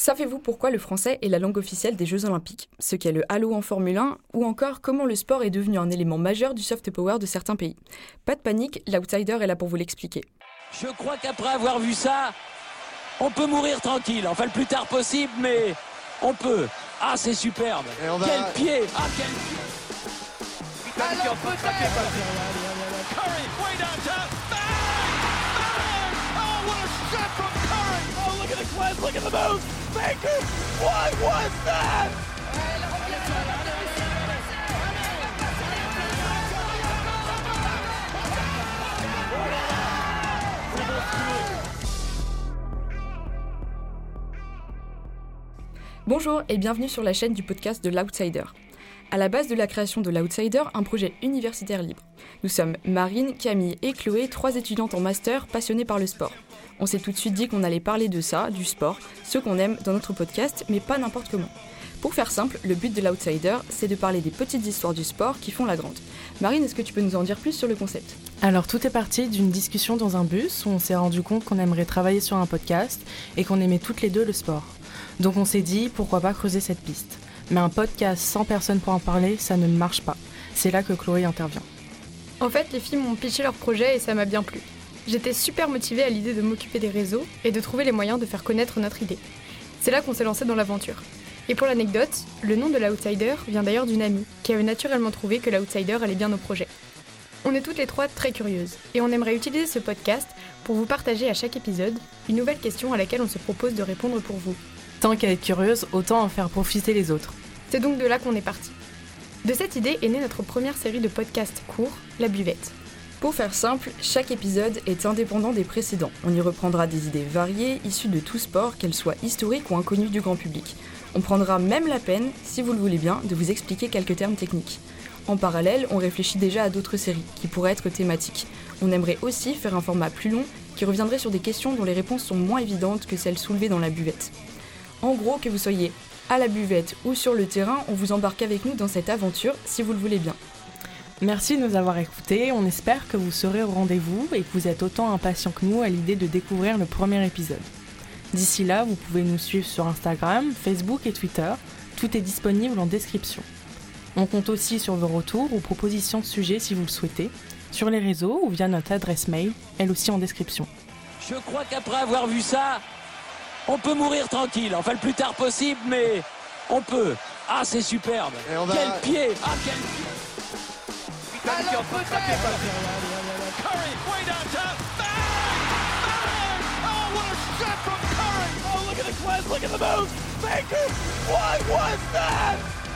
Savez-vous pourquoi le français est la langue officielle des Jeux Olympiques? Ce qu'est le halo en Formule 1 ou encore comment le sport est devenu un élément majeur du soft power de certains pays? Pas de panique, l'outsider est là pour vous l'expliquer. Je crois qu'après avoir vu ça, on peut mourir tranquille. Enfin, le plus tard possible, mais on peut. Ah, c'est superbe. Quel pied. Ah, quel pied. Alors peut-être. Curry, way down Bonjour et bienvenue sur la chaîne du podcast de l'Outsider. À la base de la création de l'Outsider, un projet universitaire libre. Nous sommes Marine, Camille et Chloé, trois étudiantes en master passionnées par le sport. On s'est tout de suite dit qu'on allait parler de ça, du sport, ce qu'on aime dans notre podcast, mais pas n'importe comment. Pour faire simple, le but de l'Outsider, c'est de parler des petites histoires du sport qui font la grande. Marine, est-ce que tu peux nous en dire plus sur le concept? Alors tout est parti d'une discussion dans un bus où on s'est rendu compte qu'on aimerait travailler sur un podcast et qu'on aimait toutes les deux le sport. Donc on s'est dit pourquoi pas creuser cette piste. Mais un podcast sans personne pour en parler, ça ne marche pas. C'est là que Chloé intervient. En fait, les filles m'ont pitché leur projet et ça m'a bien plu. J'étais super motivée à l'idée de m'occuper des réseaux et de trouver les moyens de faire connaître notre idée. C'est là qu'on s'est lancé dans l'aventure. Et pour l'anecdote, le nom de l'Outsider vient d'ailleurs d'une amie qui avait naturellement trouvé que l'Outsider allait bien au projet. On est toutes les trois très curieuses et on aimerait utiliser ce podcast pour vous partager à chaque épisode une nouvelle question à laquelle on se propose de répondre pour vous. Tant qu'à être curieuse, autant en faire profiter les autres. C'est donc de là qu'on est parti. De cette idée est née notre première série de podcasts courts, La Buvette. Pour faire simple, chaque épisode est indépendant des précédents. On y reprendra des idées variées, issues de tout sport, qu'elles soient historiques ou inconnues du grand public. On prendra même la peine, si vous le voulez bien, de vous expliquer quelques termes techniques. En parallèle, on réfléchit déjà à d'autres séries, qui pourraient être thématiques. On aimerait aussi faire un format plus long, qui reviendrait sur des questions dont les réponses sont moins évidentes que celles soulevées dans la buvette. En gros, que vous soyez à la buvette ou sur le terrain, on vous embarque avec nous dans cette aventure, si vous le voulez bien. Merci de nous avoir écoutés, on espère que vous serez au rendez-vous et que vous êtes autant impatients que nous à l'idée de découvrir le premier épisode. D'ici là, vous pouvez nous suivre sur Instagram, Facebook et Twitter, tout est disponible en description. On compte aussi sur vos retours ou propositions de sujets si vous le souhaitez, sur les réseaux ou via notre adresse mail, elle aussi en description. Je crois qu'après avoir vu ça, on peut mourir tranquille. Enfin, le plus tard possible, mais on peut. Ah, c'est superbe. on va- Quel pied Ah, quel pied Curry, way down top. Bang! Bang! Oh, what a shot from Curry! Oh, look at the cleanse, look at the move! Baker, what was that?